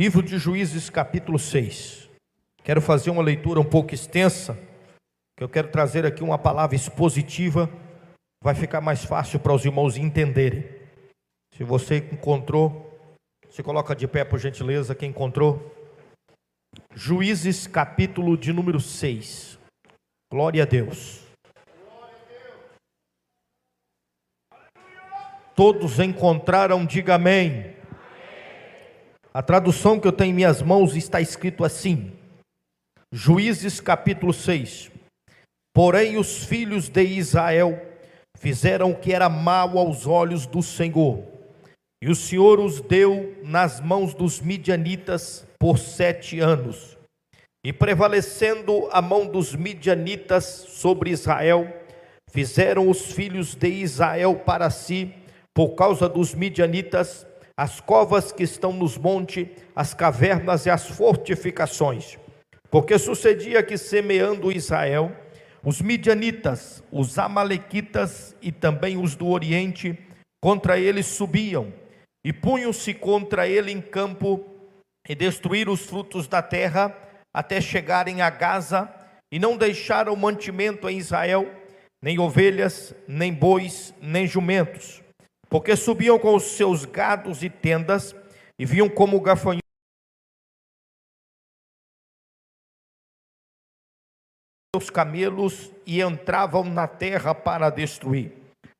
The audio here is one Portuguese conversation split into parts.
Livro de Juízes, capítulo 6. Quero fazer uma leitura um pouco extensa, que eu quero trazer aqui uma palavra expositiva, vai ficar mais fácil para os irmãos entenderem. Se você encontrou, se coloca de pé por gentileza, quem encontrou. Juízes, capítulo de número 6. Glória a Deus. Todos encontraram, diga amém. A tradução que eu tenho em minhas mãos está escrito assim: Juízes capítulo 6. Porém, os filhos de Israel fizeram o que era mal aos olhos do Senhor, e o Senhor os deu nas mãos dos midianitas por sete anos. E prevalecendo a mão dos midianitas sobre Israel, fizeram os filhos de Israel para si, por causa dos midianitas, as covas que estão nos montes, as cavernas e as fortificações. Porque sucedia que, semeando Israel, os midianitas, os amalequitas e também os do Oriente, contra ele subiam, e punham-se contra ele em campo, e destruíram os frutos da terra, até chegarem a Gaza, e não deixaram mantimento em Israel, nem ovelhas, nem bois, nem jumentos porque subiam com os seus gados e tendas e viam como gafanhotos os camelos e entravam na terra para destruir.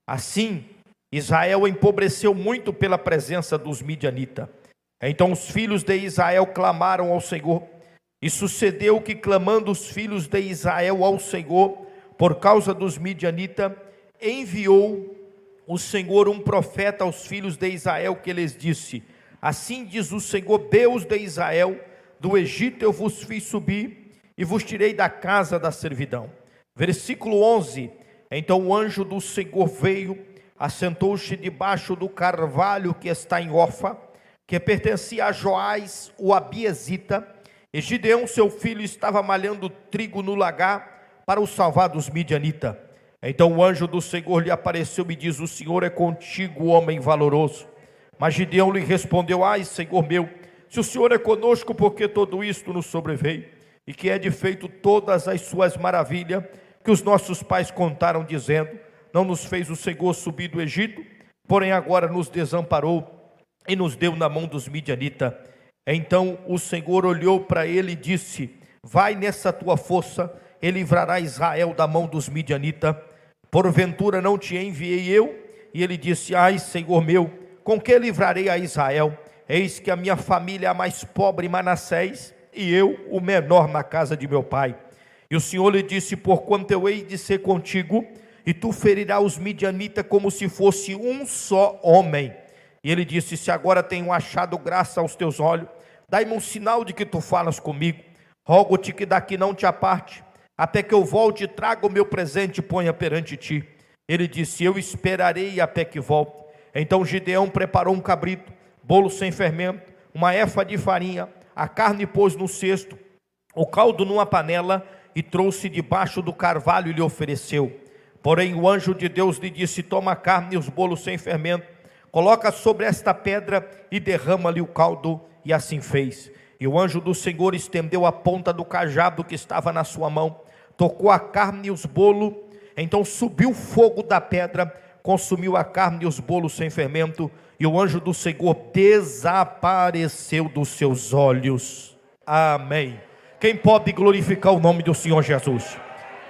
Assim, Israel empobreceu muito pela presença dos midianitas. Então os filhos de Israel clamaram ao Senhor, e sucedeu que, clamando os filhos de Israel ao Senhor, por causa dos midianitas, enviou o Senhor um profeta aos filhos de Israel que lhes disse: Assim diz o Senhor, Deus de Israel: Do Egito eu vos fiz subir e vos tirei da casa da servidão. Versículo 11: Então o anjo do Senhor veio, assentou-se debaixo do carvalho que está em Orfa, que pertencia a Joás, o Abiesita, e Gideão, seu filho, estava malhando trigo no lagar para o salvar dos midianitas. Então o anjo do Senhor lhe apareceu e diz: O Senhor é contigo, homem valoroso. Mas Gideão lhe respondeu: Ai, Senhor meu, se o Senhor é conosco, porque todo isto nos sobreveio? E que é de feito todas as suas maravilhas que os nossos pais contaram, dizendo: Não nos fez o Senhor subir do Egito, porém agora nos desamparou e nos deu na mão dos midianitas. Então o Senhor olhou para ele e disse: Vai nessa tua força e livrará Israel da mão dos midianitas Porventura não te enviei eu? E ele disse: Ai, Senhor meu, com que livrarei a Israel? Eis que a minha família é a mais pobre em Manassés, e eu o menor na casa de meu pai. E o Senhor lhe disse: Porquanto eu hei de ser contigo, e tu ferirás os midianitas como se fosse um só homem. E ele disse: Se agora tenho achado graça aos teus olhos, dai-me um sinal de que tu falas comigo. Rogo-te que daqui não te aparte até que eu volte e traga o meu presente e ponha perante ti. Ele disse: Eu esperarei até que volte. Então Gideão preparou um cabrito, bolo sem fermento, uma efa de farinha, a carne pôs no cesto, o caldo numa panela e trouxe debaixo do carvalho e lhe ofereceu. Porém o anjo de Deus lhe disse: Toma a carne e os bolos sem fermento, coloca sobre esta pedra e derrama-lhe o caldo. E assim fez. E o anjo do Senhor estendeu a ponta do cajado que estava na sua mão tocou a carne e os bolos, então subiu o fogo da pedra, consumiu a carne e os bolos sem fermento, e o anjo do Senhor desapareceu dos seus olhos. Amém. Quem pode glorificar o nome do Senhor Jesus?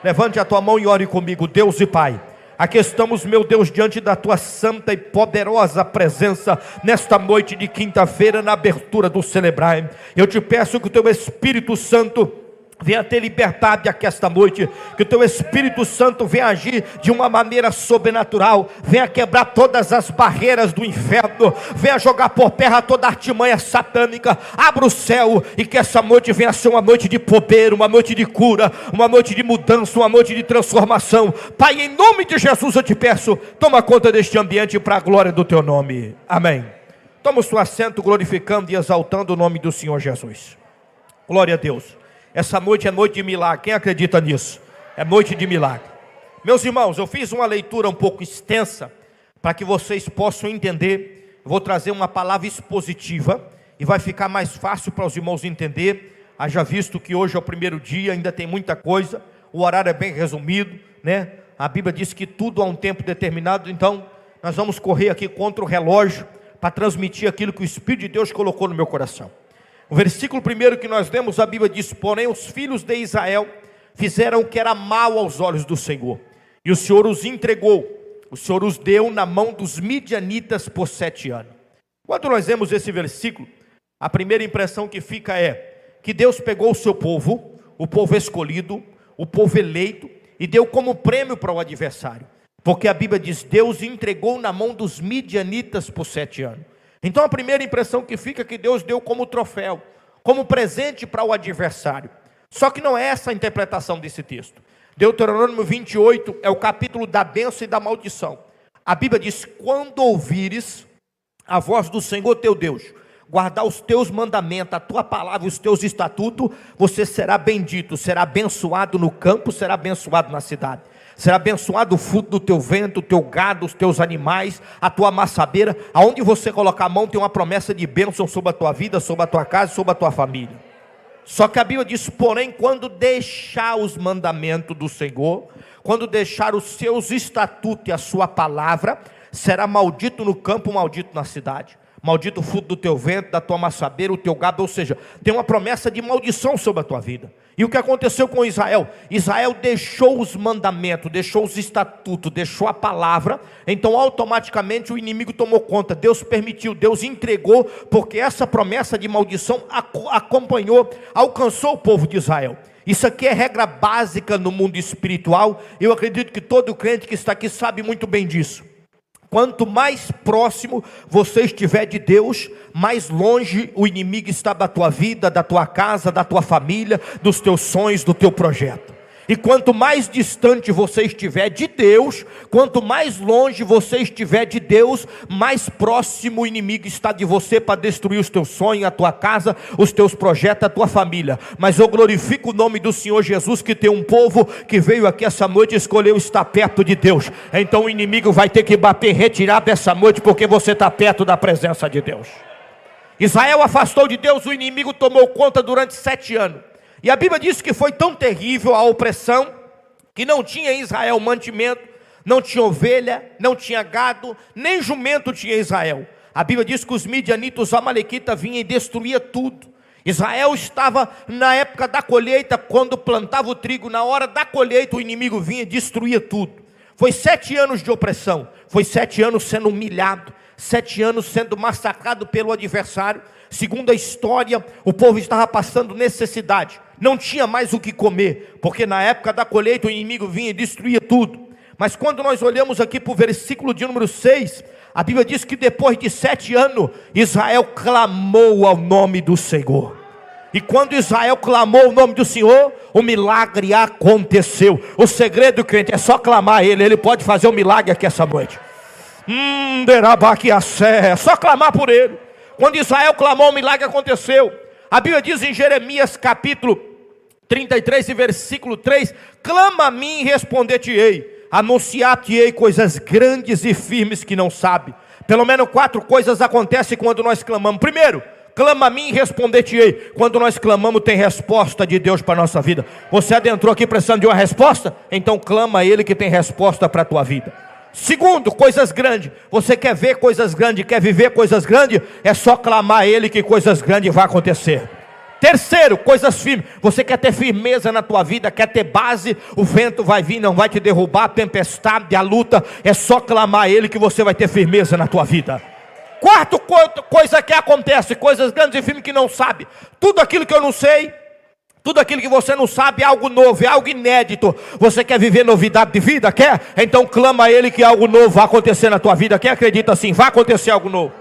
Levante a tua mão e ore comigo, Deus e Pai. Aqui estamos, meu Deus, diante da tua santa e poderosa presença nesta noite de quinta-feira, na abertura do celebrar. Eu te peço que o teu Espírito Santo venha ter liberdade aqui esta noite, que o teu Espírito Santo venha agir de uma maneira sobrenatural, venha quebrar todas as barreiras do inferno, venha jogar por terra toda a artimanha satânica, abra o céu e que essa noite venha ser uma noite de poder, uma noite de cura, uma noite de mudança, uma noite de transformação. Pai, em nome de Jesus eu te peço, toma conta deste ambiente para a glória do teu nome. Amém. Toma o seu assento glorificando e exaltando o nome do Senhor Jesus. Glória a Deus. Essa noite é noite de milagre. Quem acredita nisso? É noite de milagre. Meus irmãos, eu fiz uma leitura um pouco extensa para que vocês possam entender. vou trazer uma palavra expositiva e vai ficar mais fácil para os irmãos entender. Haja visto que hoje é o primeiro dia, ainda tem muita coisa, o horário é bem resumido, né? A Bíblia diz que tudo há um tempo determinado, então nós vamos correr aqui contra o relógio para transmitir aquilo que o Espírito de Deus colocou no meu coração. O versículo primeiro que nós lemos, a Bíblia diz: Porém, os filhos de Israel fizeram o que era mal aos olhos do Senhor, e o Senhor os entregou, o Senhor os deu na mão dos midianitas por sete anos. Quando nós vemos esse versículo, a primeira impressão que fica é que Deus pegou o seu povo, o povo escolhido, o povo eleito, e deu como prêmio para o adversário. Porque a Bíblia diz: Deus entregou na mão dos midianitas por sete anos. Então a primeira impressão que fica é que Deus deu como troféu, como presente para o adversário. Só que não é essa a interpretação desse texto. Deuteronômio 28 é o capítulo da bênção e da maldição. A Bíblia diz: Quando ouvires a voz do Senhor teu Deus, guardar os teus mandamentos, a tua palavra, os teus estatutos, você será bendito, será abençoado no campo, será abençoado na cidade. Será abençoado o fruto do teu vento, o teu gado, os teus animais, a tua maçabeira. Aonde você colocar a mão, tem uma promessa de bênção sobre a tua vida, sobre a tua casa, sobre a tua família. Só que a Bíblia diz: porém, quando deixar os mandamentos do Senhor, quando deixar os seus estatutos e a sua palavra, será maldito no campo, maldito na cidade. Maldito o fruto do teu vento, da tua maçabeira, o teu gado, ou seja, tem uma promessa de maldição sobre a tua vida. E o que aconteceu com Israel? Israel deixou os mandamentos, deixou os estatutos, deixou a palavra, então automaticamente o inimigo tomou conta. Deus permitiu, Deus entregou, porque essa promessa de maldição acompanhou, alcançou o povo de Israel. Isso aqui é regra básica no mundo espiritual. Eu acredito que todo crente que está aqui sabe muito bem disso. Quanto mais próximo você estiver de Deus, mais longe o inimigo está da tua vida, da tua casa, da tua família, dos teus sonhos, do teu projeto. E quanto mais distante você estiver de Deus, quanto mais longe você estiver de Deus, mais próximo o inimigo está de você para destruir os teus sonhos, a tua casa, os teus projetos, a tua família. Mas eu glorifico o nome do Senhor Jesus, que tem um povo que veio aqui essa noite e escolheu estar perto de Deus. Então o inimigo vai ter que bater, retirar dessa noite, porque você está perto da presença de Deus. Israel afastou de Deus, o inimigo tomou conta durante sete anos. E a Bíblia diz que foi tão terrível a opressão que não tinha em Israel mantimento, não tinha ovelha, não tinha gado, nem jumento tinha Israel. A Bíblia diz que os midianitas, os amalequitas vinham e destruía tudo. Israel estava na época da colheita, quando plantava o trigo, na hora da colheita o inimigo vinha e destruía tudo. Foi sete anos de opressão, foi sete anos sendo humilhado, sete anos sendo massacrado pelo adversário. Segundo a história, o povo estava passando necessidade não tinha mais o que comer, porque na época da colheita o inimigo vinha e destruía tudo. Mas quando nós olhamos aqui para o versículo de número 6, a Bíblia diz que depois de sete anos, Israel clamou ao nome do Senhor. E quando Israel clamou o nome do Senhor, o milagre aconteceu. O segredo, crente, é só clamar a Ele, Ele pode fazer o um milagre aqui essa noite. Hum, é só clamar por Ele. Quando Israel clamou, o milagre aconteceu. A Bíblia diz em Jeremias capítulo 33 e versículo 3: Clama a mim e responder-te-ei, anunciar-te-ei coisas grandes e firmes que não sabe. Pelo menos quatro coisas acontecem quando nós clamamos. Primeiro, clama a mim e responder-te-ei. Quando nós clamamos, tem resposta de Deus para a nossa vida. Você adentrou aqui precisando de uma resposta? Então clama a Ele que tem resposta para a tua vida. Segundo, coisas grandes. Você quer ver coisas grandes, quer viver coisas grandes? É só clamar a Ele que coisas grandes vão acontecer. Terceiro, coisas firmes. Você quer ter firmeza na tua vida, quer ter base, o vento vai vir, não vai te derrubar, a tempestade, a luta, é só clamar a Ele que você vai ter firmeza na tua vida. Quarto, coisa que acontece, coisas grandes e firmes que não sabe. Tudo aquilo que eu não sei, tudo aquilo que você não sabe é algo novo, é algo inédito. Você quer viver novidade de vida? Quer? Então clama a Ele que algo novo vai acontecer na tua vida. Quem acredita assim? Vai acontecer algo novo.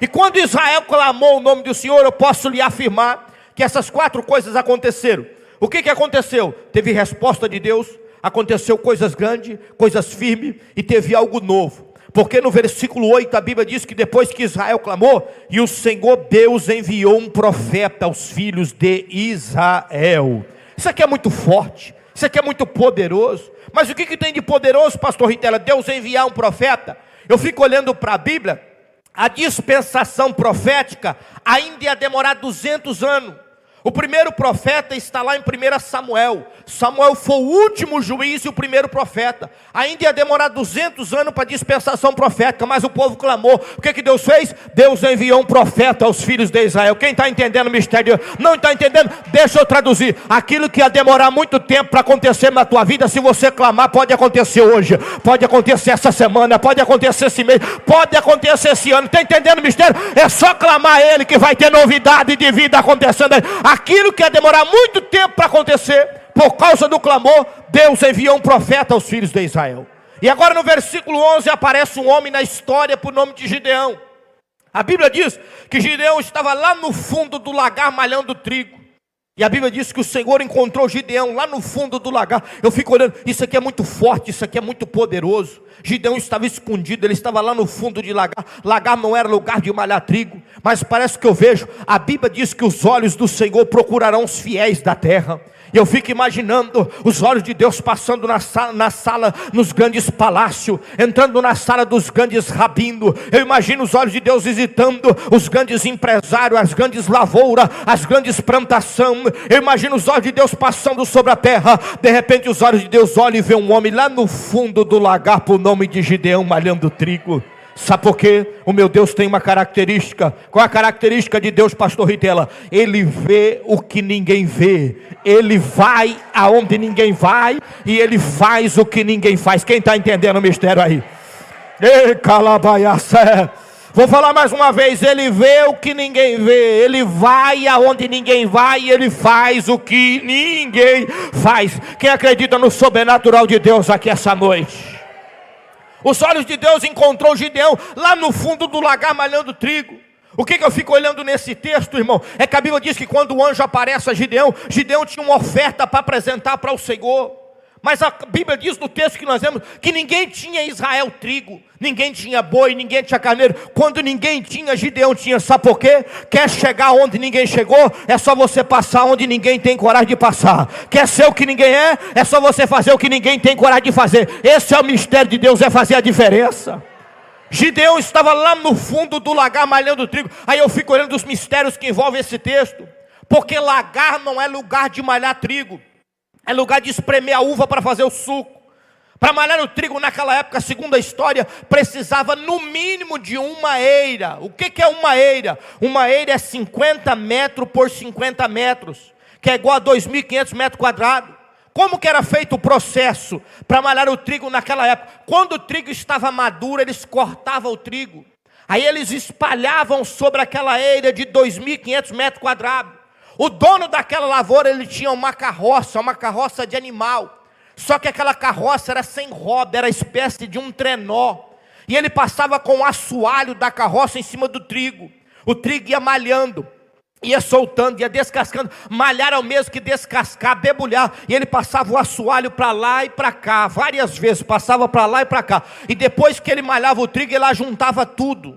E quando Israel clamou o nome do Senhor, eu posso lhe afirmar que essas quatro coisas aconteceram. O que, que aconteceu? Teve resposta de Deus, aconteceu coisas grandes, coisas firmes e teve algo novo. Porque no versículo 8 a Bíblia diz que depois que Israel clamou, e o Senhor Deus enviou um profeta aos filhos de Israel. Isso aqui é muito forte, isso aqui é muito poderoso. Mas o que, que tem de poderoso, pastor Ritela? Deus enviar um profeta. Eu fico olhando para a Bíblia a dispensação profética ainda ia demorar 200 anos. O primeiro profeta está lá em 1 Samuel. Samuel foi o último juiz e o primeiro profeta. Ainda ia demorar 200 anos para dispensação profética, mas o povo clamou. O que, que Deus fez? Deus enviou um profeta aos filhos de Israel. Quem está entendendo o mistério? Não está entendendo? Deixa eu traduzir. Aquilo que ia demorar muito tempo para acontecer na tua vida, se você clamar, pode acontecer hoje, pode acontecer essa semana, pode acontecer esse mês, pode acontecer esse ano. Está entendendo o mistério? É só clamar a Ele que vai ter novidade de vida acontecendo. Aquilo que ia demorar muito tempo para acontecer, por causa do clamor, Deus enviou um profeta aos filhos de Israel. E agora no versículo 11 aparece um homem na história por nome de Gideão. A Bíblia diz que Gideão estava lá no fundo do lagar malhando trigo. E a Bíblia diz que o Senhor encontrou Gideão lá no fundo do lagar. Eu fico olhando, isso aqui é muito forte, isso aqui é muito poderoso. Gideão estava escondido, ele estava lá no fundo de lagar. Lagar não era lugar de malhar trigo, mas parece que eu vejo, a Bíblia diz que os olhos do Senhor procurarão os fiéis da terra. E eu fico imaginando os olhos de Deus passando na sala, na sala, nos grandes palácios, entrando na sala dos grandes rabindo. Eu imagino os olhos de Deus visitando os grandes empresários, as grandes lavouras, as grandes plantações. Eu imagino os olhos de Deus passando sobre a terra. De repente, os olhos de Deus olham e vê um homem lá no fundo do lagar, por nome de Gideão, malhando trigo. Sabe por quê? O meu Deus tem uma característica. Qual é a característica de Deus, pastor Ritela? Ele vê o que ninguém vê. Ele vai aonde ninguém vai. E ele faz o que ninguém faz. Quem está entendendo o mistério aí? Ei, calabaiaça. Vou falar mais uma vez, ele vê o que ninguém vê, ele vai aonde ninguém vai ele faz o que ninguém faz. Quem acredita no sobrenatural de Deus aqui essa noite? Os olhos de Deus encontrou Gideão lá no fundo do lagar malhando trigo. O que, que eu fico olhando nesse texto, irmão? É que a Bíblia diz que quando o anjo aparece a Gideão, Gideão tinha uma oferta para apresentar para o Senhor. Mas a Bíblia diz no texto que nós vemos que ninguém tinha em Israel trigo, ninguém tinha boi, ninguém tinha carneiro. Quando ninguém tinha, Gideão tinha. Sabe por quê? Quer chegar onde ninguém chegou? É só você passar onde ninguém tem coragem de passar. Quer ser o que ninguém é? É só você fazer o que ninguém tem coragem de fazer. Esse é o mistério de Deus, é fazer a diferença. Gideão estava lá no fundo do lagar malhando trigo. Aí eu fico olhando os mistérios que envolvem esse texto. Porque lagar não é lugar de malhar trigo. É lugar de espremer a uva para fazer o suco. Para malhar o trigo naquela época, segundo a história, precisava no mínimo de uma eira. O que, que é uma eira? Uma eira é 50 metros por 50 metros, que é igual a 2.500 metros quadrados. Como que era feito o processo para malhar o trigo naquela época? Quando o trigo estava maduro, eles cortavam o trigo. Aí eles espalhavam sobre aquela eira de 2.500 metros quadrados. O dono daquela lavoura, ele tinha uma carroça, uma carroça de animal. Só que aquela carroça era sem roda, era espécie de um trenó. E ele passava com o assoalho da carroça em cima do trigo. O trigo ia malhando, ia soltando, ia descascando. Malhar ao mesmo que descascar, debulhar. E ele passava o assoalho para lá e para cá, várias vezes, passava para lá e para cá. E depois que ele malhava o trigo, ele juntava tudo.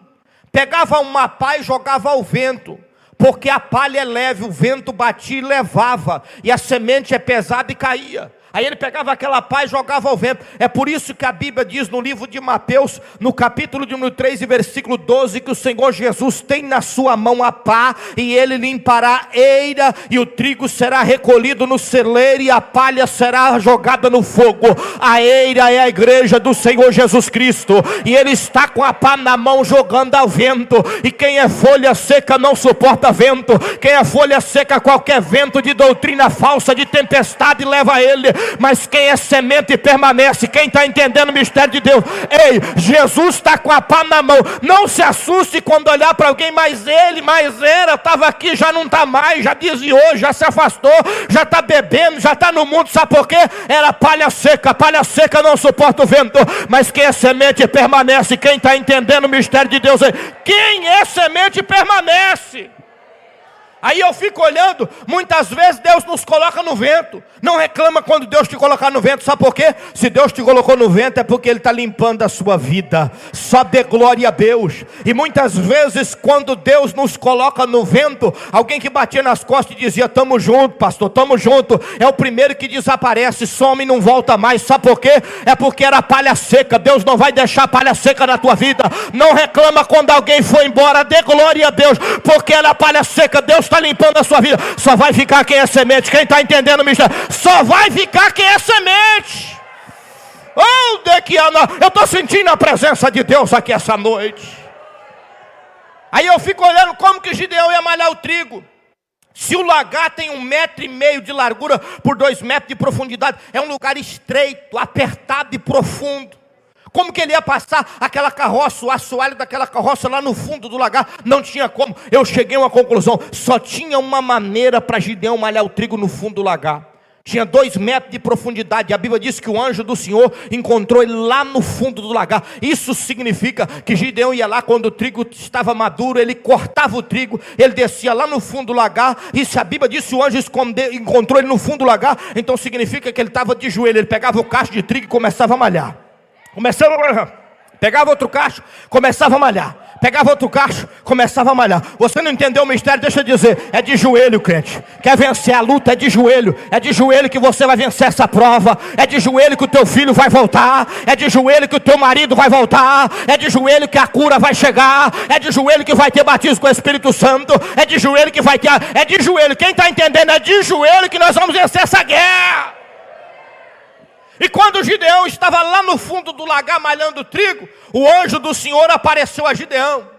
Pegava uma pá e jogava ao vento porque a palha é leve, o vento batia e levava, e a semente é pesada e caía. Aí ele pegava aquela pá e jogava ao vento. É por isso que a Bíblia diz no livro de Mateus, no capítulo de número 3 e versículo 12, que o Senhor Jesus tem na sua mão a pá, e ele limpará a eira, e o trigo será recolhido no celeiro, e a palha será jogada no fogo. A eira é a igreja do Senhor Jesus Cristo, e ele está com a pá na mão jogando ao vento. E quem é folha seca não suporta vento, quem é folha seca, qualquer vento de doutrina falsa, de tempestade, leva ele mas quem é semente permanece. Quem está entendendo o mistério de Deus? Ei, Jesus está com a pá na mão. Não se assuste quando olhar para alguém, mas ele, mas era, estava aqui, já não está mais, já desviou, já se afastou, já está bebendo, já está no mundo. Sabe por quê? Era palha seca, palha seca não suporta o vento, mas quem é semente permanece. Quem está entendendo o mistério de Deus? Quem é semente permanece. Aí eu fico olhando, muitas vezes Deus nos coloca no vento. Não reclama quando Deus te colocar no vento, sabe por quê? Se Deus te colocou no vento é porque Ele está limpando a sua vida. Só dê glória a Deus. E muitas vezes, quando Deus nos coloca no vento, alguém que batia nas costas e dizia: Tamo junto, pastor, tamo junto. É o primeiro que desaparece, some e não volta mais. Sabe por quê? É porque era palha seca. Deus não vai deixar palha seca na tua vida. Não reclama quando alguém foi embora, dê glória a Deus, porque era palha seca. Deus está está limpando a sua vida. Só vai ficar quem é semente. Quem está entendendo o mistério? Só vai ficar quem é semente. Onde é que eu estou sentindo a presença de Deus aqui essa noite. Aí eu fico olhando como que Gideão ia malhar o trigo. Se o lagar tem um metro e meio de largura por dois metros de profundidade, é um lugar estreito, apertado e profundo. Como que ele ia passar aquela carroça, o assoalho daquela carroça lá no fundo do lagar? Não tinha como. Eu cheguei a uma conclusão: só tinha uma maneira para Gideão malhar o trigo no fundo do lagar. Tinha dois metros de profundidade. A Bíblia diz que o anjo do Senhor encontrou ele lá no fundo do lagar. Isso significa que Gideão ia lá quando o trigo estava maduro, ele cortava o trigo, ele descia lá no fundo do lagar. E se a Bíblia diz que o anjo encontrou ele no fundo do lagar, então significa que ele estava de joelho. Ele pegava o cacho de trigo e começava a malhar. Começava, pegava outro cacho, começava a malhar. Pegava outro cacho, começava a malhar. Você não entendeu o mistério? Deixa eu dizer. É de joelho, crente. Quer vencer a luta? É de joelho. É de joelho que você vai vencer essa prova. É de joelho que o teu filho vai voltar. É de joelho que o teu marido vai voltar. É de joelho que a cura vai chegar. É de joelho que vai ter batismo com o Espírito Santo. É de joelho que vai ter. É de joelho. Quem está entendendo? É de joelho que nós vamos vencer essa guerra. E quando Gideão estava lá no fundo do lagar malhando trigo, o anjo do Senhor apareceu a Gideão.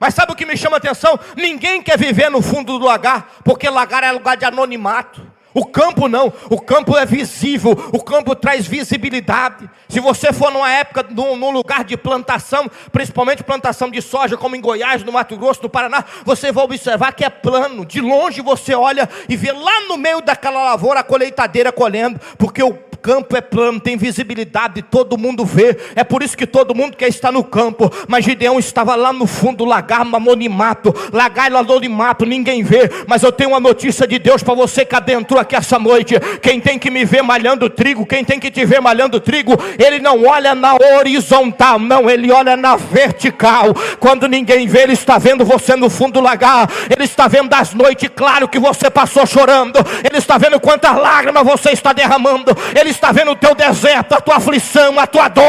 Mas sabe o que me chama a atenção? Ninguém quer viver no fundo do lagar, porque lagar é lugar de anonimato. O campo não, o campo é visível, o campo traz visibilidade. Se você for numa época, num, num, lugar de plantação, principalmente plantação de soja, como em Goiás, no Mato Grosso, no Paraná, você vai observar que é plano. De longe você olha e vê lá no meio daquela lavoura a colheitadeira colhendo, porque o campo é plano, tem visibilidade, todo mundo vê. É por isso que todo mundo quer estar no campo. Mas Gideão estava lá no fundo, lagar no anonimato, lagar no anonimato, ninguém vê. Mas eu tenho uma notícia de Deus para você que adentrou aqui essa noite. Quem tem que me ver malhando trigo, quem tem que te ver malhando trigo, ele não olha na horizontal, não, ele olha na vertical. Quando ninguém vê, ele está vendo você no fundo do lagar. Ele está vendo as noites, claro que você passou chorando. Ele está vendo quantas lágrimas você está derramando. Ele ele está vendo o teu deserto, a tua aflição, a tua dor.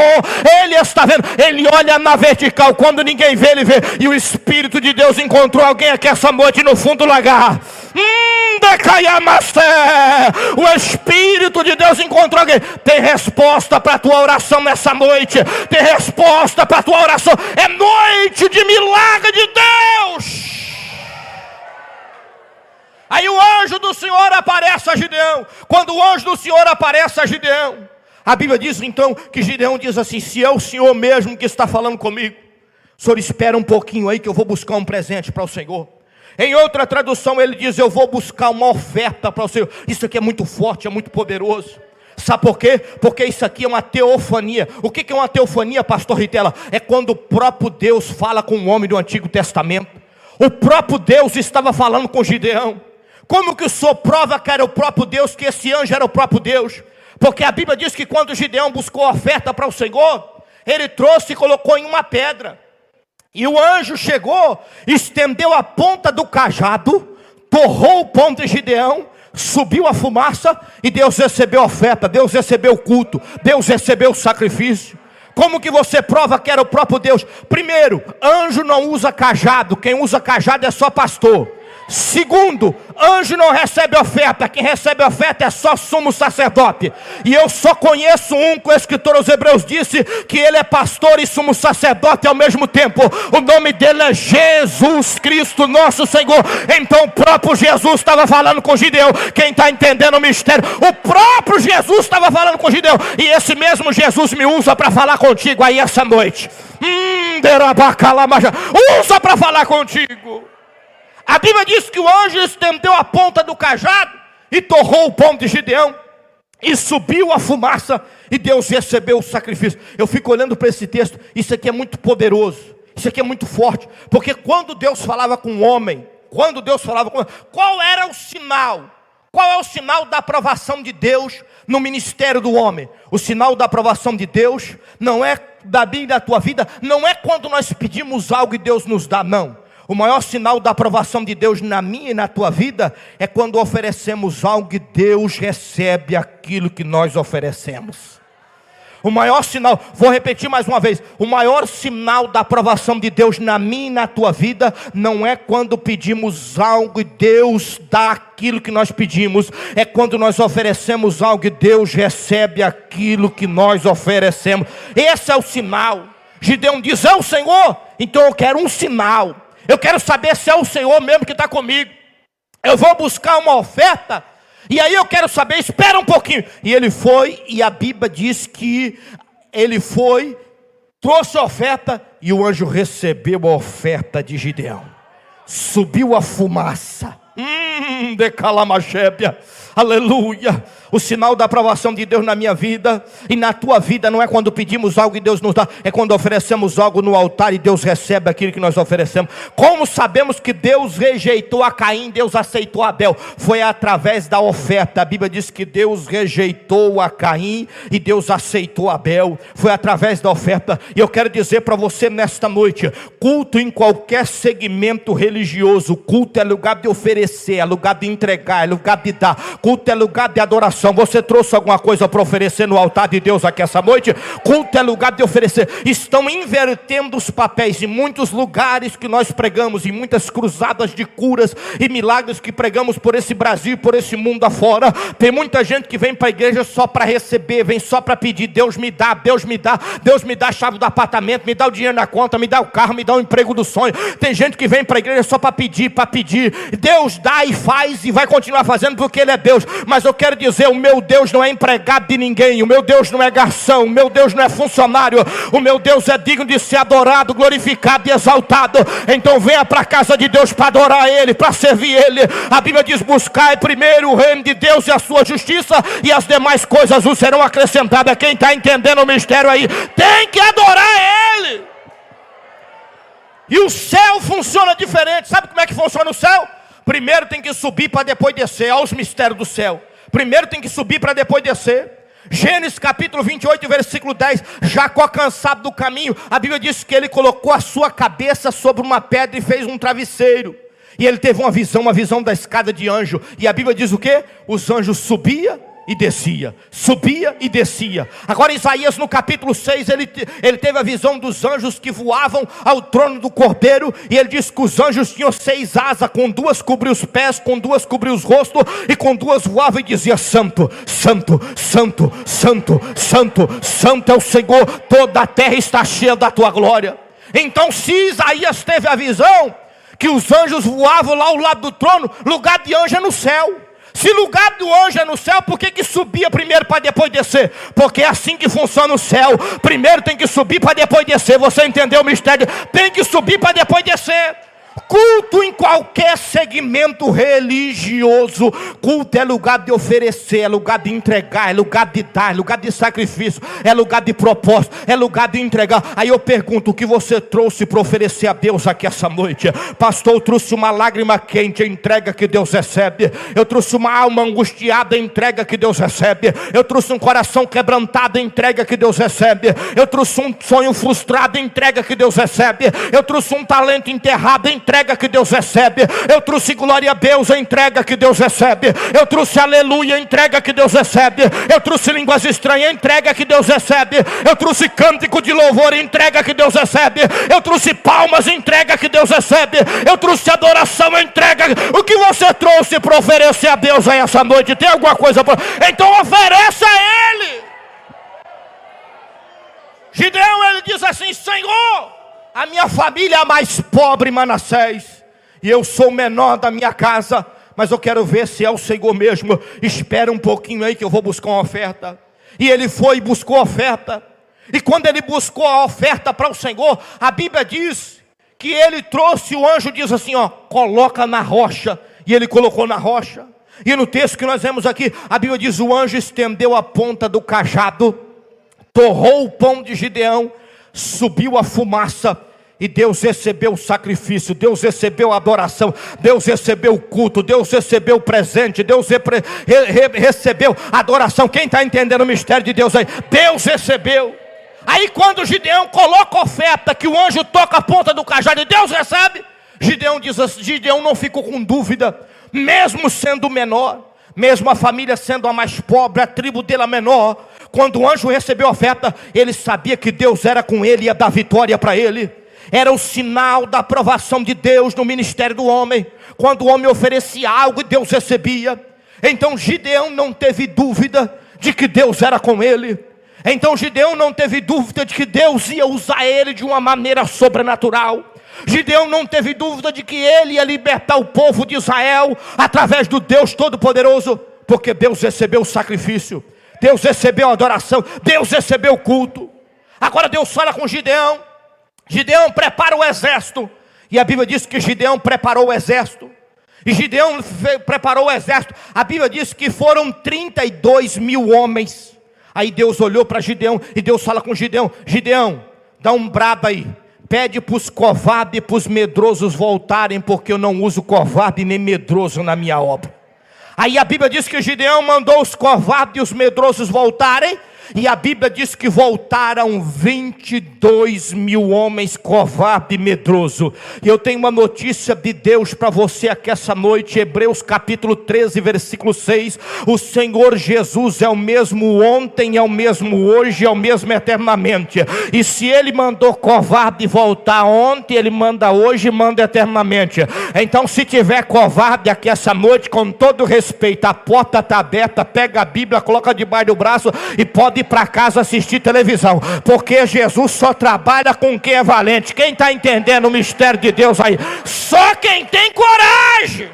Ele está vendo, Ele olha na vertical, quando ninguém vê, Ele vê. E o Espírito de Deus encontrou alguém aqui essa noite no fundo do lagar. Hum, o Espírito de Deus encontrou alguém. Tem resposta para a tua oração nessa noite. Tem resposta para a tua oração. É noite de milagre de Deus. Aí o anjo do Senhor aparece a Gideão. Quando o anjo do Senhor aparece a Gideão, a Bíblia diz então que Gideão diz assim: se é o Senhor mesmo que está falando comigo, o Senhor espera um pouquinho aí que eu vou buscar um presente para o Senhor. Em outra tradução ele diz: Eu vou buscar uma oferta para o Senhor. Isso aqui é muito forte, é muito poderoso. Sabe por quê? Porque isso aqui é uma teofania. O que é uma teofania, pastor Ritela? É quando o próprio Deus fala com o homem do Antigo Testamento. O próprio Deus estava falando com Gideão. Como que o senhor prova que era o próprio Deus, que esse anjo era o próprio Deus? Porque a Bíblia diz que quando Gideão buscou oferta para o Senhor, ele trouxe e colocou em uma pedra. E o anjo chegou, estendeu a ponta do cajado, torrou o pão de Gideão, subiu a fumaça e Deus recebeu a oferta, Deus recebeu o culto, Deus recebeu o sacrifício. Como que você prova que era o próprio Deus? Primeiro, anjo não usa cajado, quem usa cajado é só pastor. Segundo, anjo não recebe oferta, quem recebe oferta é só sumo sacerdote. E eu só conheço um que o escritor aos Hebreus disse que ele é pastor e sumo sacerdote ao mesmo tempo. O nome dele é Jesus Cristo, nosso Senhor. Então o próprio Jesus estava falando com Gideão. Quem está entendendo o mistério? O próprio Jesus estava falando com Gideão. E esse mesmo Jesus me usa para falar contigo aí essa noite. Hum, usa para falar contigo. A Bíblia diz que o anjo estendeu a ponta do cajado e torrou o pão de Gideão. E subiu a fumaça e Deus recebeu o sacrifício. Eu fico olhando para esse texto, isso aqui é muito poderoso, isso aqui é muito forte, porque quando Deus falava com o homem, quando Deus falava com qual era o sinal? Qual é o sinal da aprovação de Deus no ministério do homem? O sinal da aprovação de Deus não é da minha e da tua vida, não é quando nós pedimos algo e Deus nos dá, não. O maior sinal da aprovação de Deus na minha e na tua vida é quando oferecemos algo e Deus recebe aquilo que nós oferecemos. O maior sinal, vou repetir mais uma vez: o maior sinal da aprovação de Deus na minha e na tua vida não é quando pedimos algo e Deus dá aquilo que nós pedimos, é quando nós oferecemos algo e Deus recebe aquilo que nós oferecemos. Esse é o sinal. Gideão diz: É o Senhor, então eu quero um sinal. Eu quero saber se é o Senhor mesmo que está comigo. Eu vou buscar uma oferta e aí eu quero saber, espera um pouquinho. E ele foi, e a Bíblia diz que ele foi, trouxe a oferta, e o anjo recebeu a oferta de Gideão. Subiu a fumaça. Hum, de calamachébia. Aleluia. O sinal da aprovação de Deus na minha vida e na tua vida não é quando pedimos algo e Deus nos dá, é quando oferecemos algo no altar e Deus recebe aquilo que nós oferecemos. Como sabemos que Deus rejeitou a Caim, Deus aceitou Abel? Foi através da oferta. A Bíblia diz que Deus rejeitou a Caim e Deus aceitou Abel. Foi através da oferta. E eu quero dizer para você nesta noite: culto em qualquer segmento religioso, culto é lugar de oferecer, é lugar de entregar, é lugar de dar. Culto é lugar de adoração. Você trouxe alguma coisa para oferecer no altar de Deus aqui essa noite? Culto é lugar de oferecer. Estão invertendo os papéis em muitos lugares que nós pregamos, em muitas cruzadas de curas e milagres que pregamos por esse Brasil, por esse mundo afora. Tem muita gente que vem para a igreja só para receber, vem só para pedir. Deus me dá, Deus me dá, Deus me dá a chave do apartamento, me dá o dinheiro na conta, me dá o carro, me dá o emprego do sonho. Tem gente que vem para a igreja só para pedir, para pedir. Deus dá e faz e vai continuar fazendo porque Ele é Deus. Mas eu quero dizer, o meu Deus não é empregado de ninguém, o meu Deus não é garçom, o meu Deus não é funcionário, o meu Deus é digno de ser adorado, glorificado e exaltado. Então venha para a casa de Deus para adorar Ele, para servir Ele. A Bíblia diz: buscai primeiro o reino de Deus e a sua justiça, e as demais coisas vos serão acrescentadas. Quem está entendendo o mistério aí, tem que adorar Ele. E o céu funciona diferente. Sabe como é que funciona o céu? Primeiro tem que subir para depois descer. Olha os mistérios do céu. Primeiro tem que subir para depois descer. Gênesis capítulo 28, versículo 10. Jacó, cansado do caminho, a Bíblia diz que ele colocou a sua cabeça sobre uma pedra e fez um travesseiro. E ele teve uma visão, uma visão da escada de anjo. E a Bíblia diz o que? Os anjos subiam e descia, subia e descia. Agora, Isaías no capítulo 6, ele, ele teve a visão dos anjos que voavam ao trono do cordeiro, e ele diz que os anjos tinham seis asas, com duas cobriam os pés, com duas cobriam os rostos, e com duas voavam e dizia: Santo, Santo, Santo, Santo, Santo, Santo é o Senhor, toda a terra está cheia da tua glória. Então, se Isaías teve a visão que os anjos voavam lá ao lado do trono, lugar de anjo é no céu. Se lugar do anjo é no céu, por que, que subia primeiro para depois descer? Porque é assim que funciona o céu. Primeiro tem que subir para depois descer. Você entendeu o mistério? Tem que subir para depois descer. Culto em qualquer segmento religioso. Culto é lugar de oferecer, é lugar de entregar, é lugar de dar, é lugar de sacrifício, é lugar de propósito, é lugar de entregar. Aí eu pergunto: o que você trouxe para oferecer a Deus aqui essa noite? Pastor, eu trouxe uma lágrima quente, entrega que Deus recebe. Eu trouxe uma alma angustiada, entrega que Deus recebe. Eu trouxe um coração quebrantado, entrega que Deus recebe. Eu trouxe um sonho frustrado, entrega que Deus recebe. Eu trouxe um talento enterrado, entrega entrega que Deus recebe. Eu trouxe glória a Deus, a entrega que Deus recebe. Eu trouxe aleluia, a entrega que Deus recebe. Eu trouxe línguas estranhas, a entrega que Deus recebe. Eu trouxe cântico de louvor, a entrega que Deus recebe. Eu trouxe palmas, a entrega que Deus recebe. Eu trouxe adoração, a entrega. O que você trouxe para oferecer a Deus aí essa noite? Tem alguma coisa para. Então ofereça a Ele. Gideão ele diz assim: Senhor, a minha família é a mais pobre, Manassés, e eu sou o menor da minha casa, mas eu quero ver se é o Senhor mesmo. Espera um pouquinho aí que eu vou buscar uma oferta. E ele foi e buscou a oferta. E quando ele buscou a oferta para o Senhor, a Bíblia diz que ele trouxe, o anjo diz assim: ó, coloca na rocha. E ele colocou na rocha. E no texto que nós vemos aqui, a Bíblia diz: o anjo estendeu a ponta do cajado, torrou o pão de Gideão subiu a fumaça E Deus recebeu o sacrifício, Deus recebeu a adoração, Deus recebeu o culto, Deus recebeu o presente, Deus re, re, recebeu a adoração. Quem está entendendo o mistério de Deus aí? Deus recebeu. Aí quando Gideão coloca a oferta, que o anjo toca a ponta do cajado e Deus recebe, Gideão diz assim, Gideão não ficou com dúvida, mesmo sendo menor, mesmo a família sendo a mais pobre, a tribo dele a menor, quando o anjo recebeu a oferta, ele sabia que Deus era com ele e ia dar vitória para ele era o sinal da aprovação de Deus no ministério do homem. Quando o homem oferecia algo, Deus recebia. Então Gideão não teve dúvida de que Deus era com ele. Então Gideão não teve dúvida de que Deus ia usar ele de uma maneira sobrenatural. Gideão não teve dúvida de que ele ia libertar o povo de Israel através do Deus Todo-Poderoso, porque Deus recebeu o sacrifício, Deus recebeu a adoração, Deus recebeu o culto. Agora Deus fala com Gideão Gideão prepara o exército. E a Bíblia diz que Gideão preparou o exército. E Gideão preparou o exército. A Bíblia diz que foram 32 mil homens. Aí Deus olhou para Gideão e Deus fala com Gideão: Gideão, dá um brabo aí. Pede para os covardes e para os medrosos voltarem, porque eu não uso covarde nem medroso na minha obra. Aí a Bíblia diz que Gideão mandou os covardes e os medrosos voltarem, e a Bíblia diz que voltaram 22 mil homens covarde e medroso. E eu tenho uma notícia de Deus para você aqui essa noite, Hebreus capítulo 13, versículo 6. O Senhor Jesus é o mesmo ontem, é o mesmo hoje, é o mesmo eternamente. E se ele mandou covarde voltar ontem, ele manda hoje manda eternamente. Então, se tiver covarde aqui essa noite, com todo respeito, a porta está aberta, pega a Bíblia, coloca debaixo do braço e ir para casa assistir televisão, porque Jesus só trabalha com quem é valente. Quem está entendendo o mistério de Deus aí? Só quem tem coragem.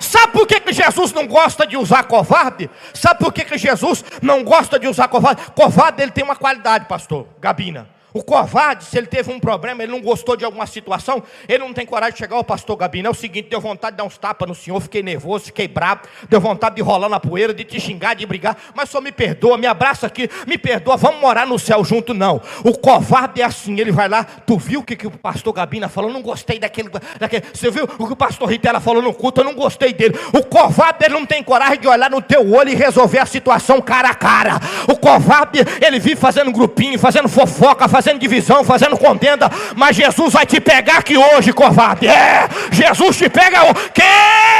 Sabe por que, que Jesus não gosta de usar covarde? Sabe por que, que Jesus não gosta de usar covarde? Covarde ele tem uma qualidade, pastor Gabina. O covarde, se ele teve um problema, ele não gostou de alguma situação, ele não tem coragem de chegar ao pastor Gabino. É o seguinte: deu vontade de dar uns tapas no senhor, fiquei nervoso, fiquei bravo, deu vontade de rolar na poeira, de te xingar, de brigar, mas só me perdoa, me abraça aqui, me perdoa, vamos morar no céu junto, não. O covarde é assim, ele vai lá, tu viu o que, que o pastor Gabina falou? Não gostei daquele, daquele. Você viu o que o pastor Ritela falou no culto? Eu não gostei dele. O covarde, ele não tem coragem de olhar no teu olho e resolver a situação cara a cara. O covarde, ele vive fazendo grupinho, fazendo fofoca, fazendo fazendo divisão, fazendo contenda, mas Jesus vai te pegar aqui hoje, covarde. É, Jesus te pega hoje.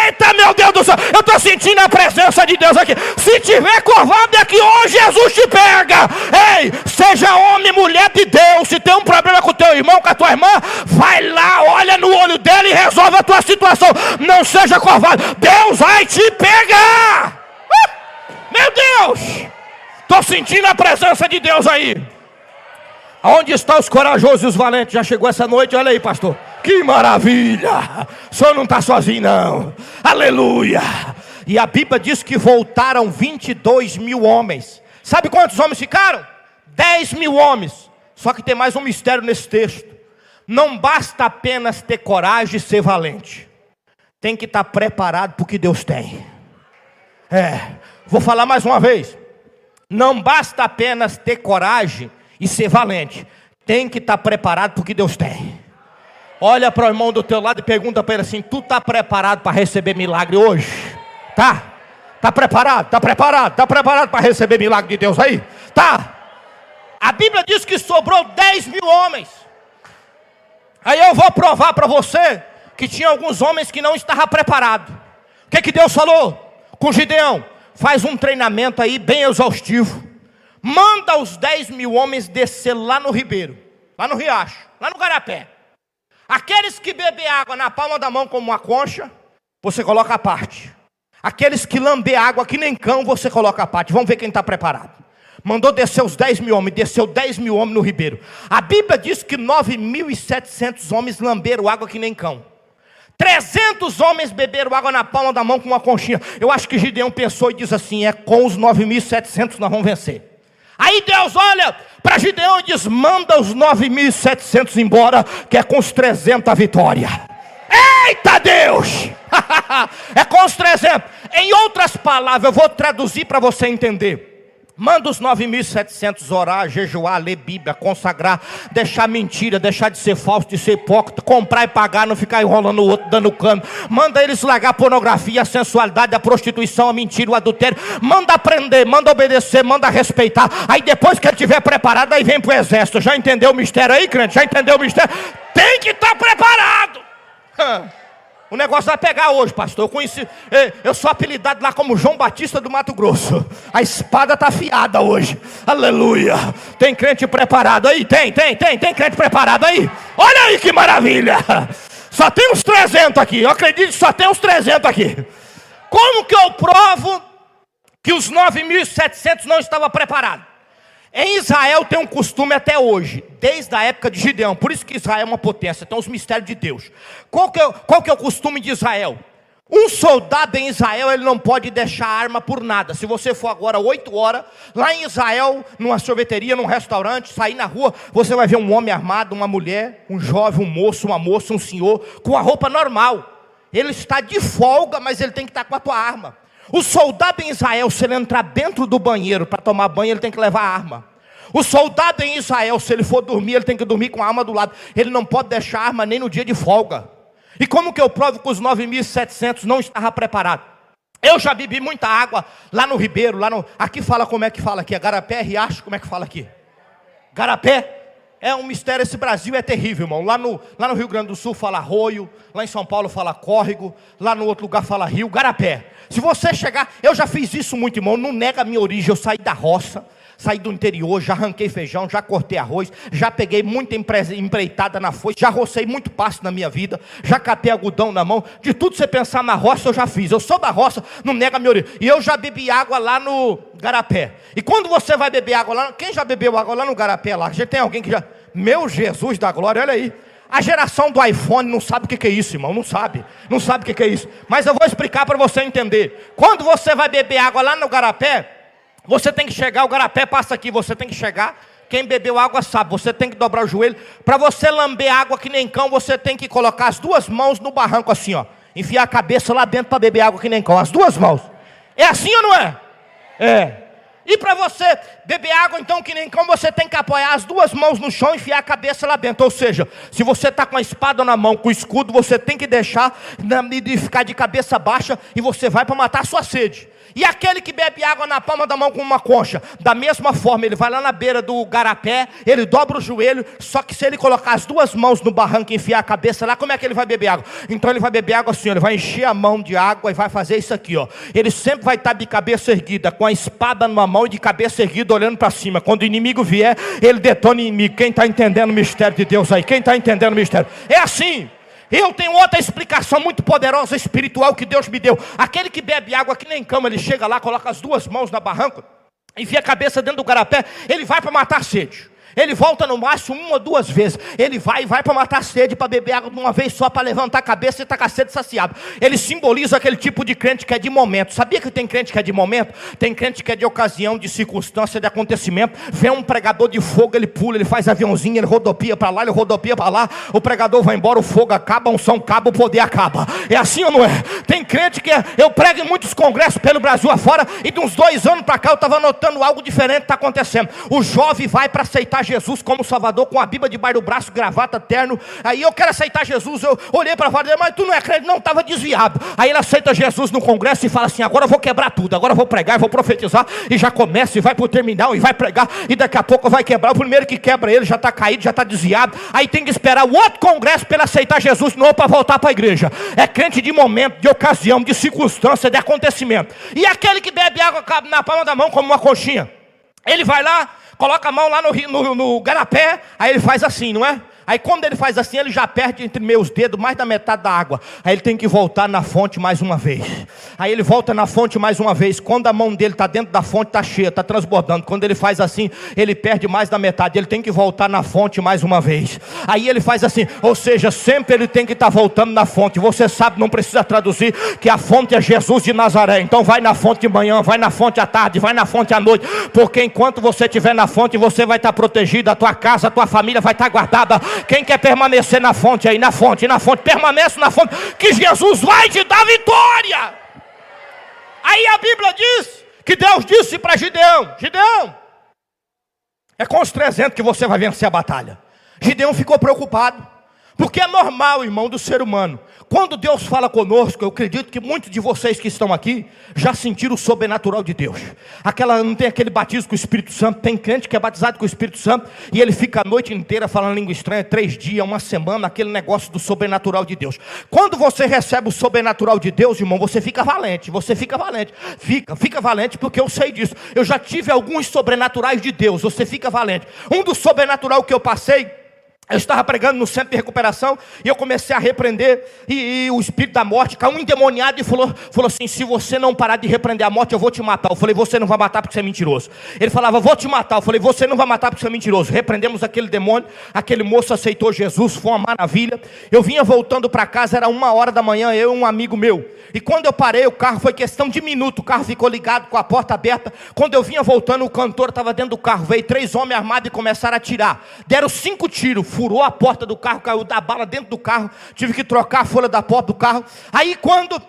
Eita, meu Deus do céu, eu estou sentindo a presença de Deus aqui. Se tiver covarde aqui hoje, Jesus te pega. Ei, seja homem, mulher de Deus. Se tem um problema com teu irmão, com a tua irmã, vai lá, olha no olho dele e resolve a tua situação. Não seja covarde, Deus vai te pegar. Uh, meu Deus, estou sentindo a presença de Deus aí. Onde estão os corajosos e os valentes? Já chegou essa noite? Olha aí, pastor. Que maravilha! O senhor não está sozinho, não. Aleluia! E a Bíblia diz que voltaram 22 mil homens. Sabe quantos homens ficaram? 10 mil homens. Só que tem mais um mistério nesse texto. Não basta apenas ter coragem e ser valente. Tem que estar preparado para o que Deus tem. É, vou falar mais uma vez. Não basta apenas ter coragem e ser valente. Tem que estar tá preparado para o que Deus tem. Olha para o irmão do teu lado e pergunta para ele assim: Tu está preparado para receber milagre hoje? Tá? Tá preparado? Tá preparado? Tá preparado para receber milagre de Deus aí? Tá? A Bíblia diz que sobrou 10 mil homens. Aí eu vou provar para você que tinha alguns homens que não estavam preparados. O que, que Deus falou com Gideão? Faz um treinamento aí bem exaustivo manda os 10 mil homens descer lá no ribeiro, lá no riacho, lá no garapé. Aqueles que bebem água na palma da mão como uma concha, você coloca a parte. Aqueles que lambem água que nem cão, você coloca a parte. Vamos ver quem está preparado. Mandou descer os 10 mil homens, desceu 10 mil homens no ribeiro. A Bíblia diz que 9.700 homens lamberam água que nem cão. 300 homens beberam água na palma da mão com uma conchinha. Eu acho que Gideão pensou e disse assim: é com os 9.700 nós vamos vencer. Aí Deus olha para Gideão e diz: manda os 9.700 embora, que é com os 300 a vitória. Eita Deus! é com os 300. Em outras palavras, eu vou traduzir para você entender. Manda os 9.700 orar, jejuar, ler Bíblia, consagrar, deixar mentira, deixar de ser falso, de ser hipócrita, comprar e pagar, não ficar enrolando o outro, dando cano. Manda eles largar a pornografia, a sensualidade, a prostituição, a mentira, o adultério. Manda aprender, manda obedecer, manda respeitar. Aí depois que ele estiver preparado, aí vem para o exército. Já entendeu o mistério aí, crente? Já entendeu o mistério? Tem que estar tá preparado. O negócio vai pegar hoje, pastor. Eu conheci, eu sou apelidado lá como João Batista do Mato Grosso. A espada está afiada hoje. Aleluia. Tem crente preparado aí? Tem, tem, tem, tem crente preparado aí? Olha aí que maravilha. Só tem uns 300 aqui. Eu acredito que só tem uns 300 aqui. Como que eu provo que os 9.700 não estavam preparados? Em Israel tem um costume até hoje, desde a época de Gideão, por isso que Israel é uma potência, tem os mistérios de Deus. Qual que, é, qual que é o costume de Israel? Um soldado em Israel, ele não pode deixar arma por nada. Se você for agora 8 horas, lá em Israel, numa sorveteria, num restaurante, sair na rua, você vai ver um homem armado, uma mulher, um jovem, um moço, uma moça, um senhor, com a roupa normal. Ele está de folga, mas ele tem que estar com a tua arma. O soldado em Israel, se ele entrar dentro do banheiro para tomar banho, ele tem que levar arma. O soldado em Israel, se ele for dormir, ele tem que dormir com a arma do lado. Ele não pode deixar arma nem no dia de folga. E como que eu provo que os 9.700 não estavam preparados? Eu já bebi muita água lá no Ribeiro, lá no. Aqui fala como é que fala aqui? Garapé, Riacho, como é que fala aqui? Garapé? É um mistério, esse Brasil é terrível, irmão. Lá no, lá no Rio Grande do Sul fala arroio, lá em São Paulo fala córrego, lá no outro lugar fala rio, garapé. Se você chegar, eu já fiz isso muito, irmão, não nega a minha origem, eu saí da roça, saí do interior, já arranquei feijão, já cortei arroz, já peguei muita empreitada na foice, já rocei muito pasto na minha vida, já catei algodão na mão, de tudo você pensar na roça eu já fiz, eu sou da roça, não nega a minha origem. E eu já bebi água lá no Garapé. E quando você vai beber água lá, quem já bebeu água lá no Garapé lá? Já tem alguém que já... Meu Jesus da glória, olha aí. A geração do iPhone não sabe o que é isso, irmão. Não sabe. Não sabe o que é isso. Mas eu vou explicar para você entender. Quando você vai beber água lá no garapé, você tem que chegar, o garapé passa aqui, você tem que chegar. Quem bebeu água sabe, você tem que dobrar o joelho. Para você lamber água que nem cão, você tem que colocar as duas mãos no barranco assim, ó. Enfiar a cabeça lá dentro para beber água que nem cão. As duas mãos. É assim ou não é? É. E para você beber água, então, que nem como você tem que apoiar as duas mãos no chão e enfiar a cabeça lá dentro. Ou seja, se você está com a espada na mão, com o escudo, você tem que deixar de ficar de cabeça baixa e você vai para matar a sua sede. E aquele que bebe água na palma da mão com uma concha, da mesma forma, ele vai lá na beira do garapé, ele dobra o joelho, só que se ele colocar as duas mãos no barranco e enfiar a cabeça lá, como é que ele vai beber água? Então ele vai beber água assim, ele vai encher a mão de água e vai fazer isso aqui, ó. Ele sempre vai estar de cabeça erguida, com a espada numa mão e de cabeça erguida, olhando para cima. Quando o inimigo vier, ele detona o inimigo. Quem está entendendo o mistério de Deus aí? Quem está entendendo o mistério? É assim. Eu tenho outra explicação muito poderosa espiritual que Deus me deu. Aquele que bebe água que nem cama, ele chega lá, coloca as duas mãos na barranca, enfia a cabeça dentro do garapé, ele vai para matar sede. Ele volta no máximo uma ou duas vezes. Ele vai e vai para matar sede, para beber água de uma vez só, para levantar a cabeça e estar com a sede saciado. Ele simboliza aquele tipo de crente que é de momento. Sabia que tem crente que é de momento? Tem crente que é de ocasião, de circunstância, de acontecimento. Vem um pregador de fogo, ele pula, ele faz aviãozinho, ele rodopia para lá, ele rodopia para lá. O pregador vai embora, o fogo acaba, a unção acaba, o poder acaba. É assim ou não é? Tem crente que é, eu prego em muitos congressos pelo Brasil afora, e de uns dois anos para cá eu estava notando algo diferente está acontecendo. O jovem vai para aceitar Jesus como Salvador, com a Bíblia debaixo do braço, gravata, terno. Aí eu quero aceitar Jesus. Eu olhei para fora, mas tu não é crente, não, estava desviado. Aí ele aceita Jesus no congresso e fala assim: agora eu vou quebrar tudo, agora eu vou pregar, eu vou profetizar. E já começa e vai para o terminal e vai pregar. E daqui a pouco vai quebrar. O primeiro que quebra ele já está caído, já está desviado. Aí tem que esperar o outro congresso para ele aceitar Jesus novo para voltar para a igreja. É crente de momento, de ocasião, de circunstância, de acontecimento. E aquele que bebe água na palma da mão como uma coxinha. Ele vai lá, coloca a mão lá no, no, no garapé, aí ele faz assim, não é? Aí quando ele faz assim, ele já perde entre meus dedos mais da metade da água. Aí ele tem que voltar na fonte mais uma vez. Aí ele volta na fonte mais uma vez. Quando a mão dele está dentro da fonte, está cheia, está transbordando. Quando ele faz assim, ele perde mais da metade. Ele tem que voltar na fonte mais uma vez. Aí ele faz assim, ou seja, sempre ele tem que estar tá voltando na fonte. Você sabe, não precisa traduzir, que a fonte é Jesus de Nazaré. Então vai na fonte de manhã, vai na fonte à tarde, vai na fonte à noite. Porque enquanto você estiver na fonte, você vai estar tá protegido, a tua casa, a tua família vai estar tá guardada quem quer permanecer na fonte aí, na fonte, na fonte, permanece na fonte, que Jesus vai te dar vitória. Aí a Bíblia diz que Deus disse para Gideão: Gideão, é com os 300 que você vai vencer a batalha. Gideão ficou preocupado, porque é normal, irmão, do ser humano. Quando Deus fala conosco, eu acredito que muitos de vocês que estão aqui já sentiram o sobrenatural de Deus. Aquela não tem aquele batismo com o Espírito Santo, tem crente que é batizado com o Espírito Santo e ele fica a noite inteira falando língua estranha, três dias, uma semana, aquele negócio do sobrenatural de Deus. Quando você recebe o sobrenatural de Deus, irmão, você fica valente, você fica valente, fica, fica valente porque eu sei disso. Eu já tive alguns sobrenaturais de Deus, você fica valente. Um dos sobrenatural que eu passei eu estava pregando no centro de recuperação e eu comecei a repreender e, e, o espírito da morte caiu endemoniado e falou, falou assim: se você não parar de repreender a morte, eu vou te matar. Eu falei, você não vai matar porque você é mentiroso. Ele falava, vou te matar. Eu falei, você não vai matar porque você é mentiroso. Repreendemos aquele demônio, aquele moço aceitou Jesus, foi uma maravilha. Eu vinha voltando para casa, era uma hora da manhã, eu e um amigo meu. E quando eu parei, o carro foi questão de minuto, o carro ficou ligado com a porta aberta. Quando eu vinha voltando, o cantor estava dentro do carro. Veio três homens armados e começaram a tirar. Deram cinco tiros furou a porta do carro, caiu da bala dentro do carro, tive que trocar a folha da porta do carro. Aí quando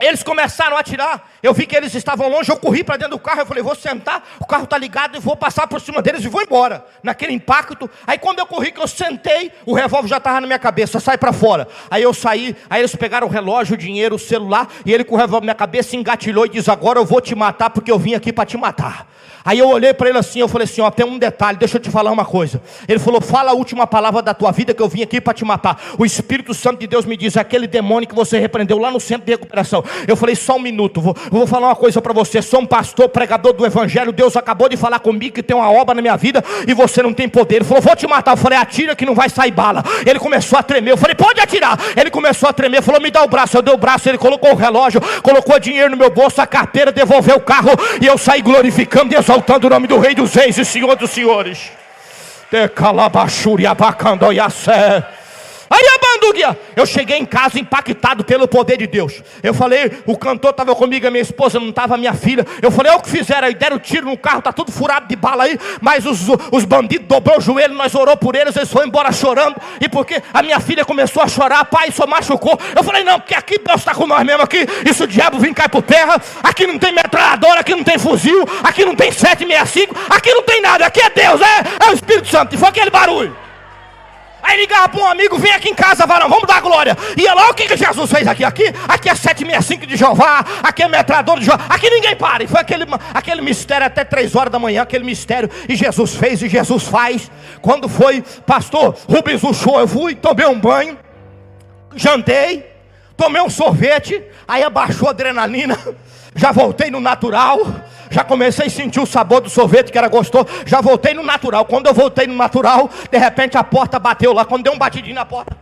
eles começaram a atirar. Eu vi que eles estavam longe. Eu corri para dentro do carro. Eu falei: vou sentar. O carro está ligado e vou passar por cima deles e vou embora. Naquele impacto. Aí quando eu corri, que eu sentei, o revólver já estava na minha cabeça. Sai para fora. Aí eu saí. Aí eles pegaram o relógio, o dinheiro, o celular. E ele com o revólver na minha cabeça engatilhou e diz: Agora eu vou te matar porque eu vim aqui para te matar. Aí eu olhei para ele assim, eu falei assim, ó, tem um detalhe, deixa eu te falar uma coisa. Ele falou, fala a última palavra da tua vida que eu vim aqui para te matar. O Espírito Santo de Deus me diz, aquele demônio que você repreendeu lá no centro de recuperação. Eu falei, só um minuto, vou, vou falar uma coisa para você. Sou um pastor, pregador do Evangelho. Deus acabou de falar comigo que tem uma obra na minha vida e você não tem poder. Ele falou, vou te matar. Eu falei, atira que não vai sair bala. Ele começou a tremer. Eu falei, pode atirar. Ele começou a tremer. Falou, me dá o braço. Eu dei o braço. Ele colocou o relógio, colocou dinheiro no meu bolso, a carteira, devolveu o carro e eu saí glorificando e exaltando o nome do Rei dos Reis e Senhor dos Senhores. De calabachuri abacandoiacé. Eu cheguei em casa impactado pelo poder de Deus. Eu falei, o cantor estava comigo, a minha esposa não estava, minha filha. Eu falei, o que fizeram aí, deram tiro no carro, tá tudo furado de bala aí. Mas os, os bandidos dobrou o joelho, nós orou por eles, eles foram embora chorando. E porque a minha filha começou a chorar, pai, só machucou. Eu falei, não, porque aqui Deus está com nós mesmo aqui. Isso o diabo vem cair por terra. Aqui não tem metralhadora, aqui não tem fuzil, aqui não tem 765, aqui não tem nada, aqui é Deus, é, é o Espírito Santo. E foi aquele barulho. Aí ligava para um amigo, vem aqui em casa, varão, vamos dar glória. Ia lá, o que, que Jesus fez aqui? Aqui, aqui é 765 de Jeová, aqui é metrador de Jeová, aqui ninguém para. E foi aquele, aquele mistério até três horas da manhã, aquele mistério, e Jesus fez e Jesus faz. Quando foi, pastor Rubens o show, eu fui, tomei um banho, jantei, tomei um sorvete, aí abaixou a adrenalina, já voltei no natural já comecei a sentir o sabor do sorvete que era gostoso, já voltei no natural. Quando eu voltei no natural, de repente a porta bateu lá, quando deu um batidinho na porta,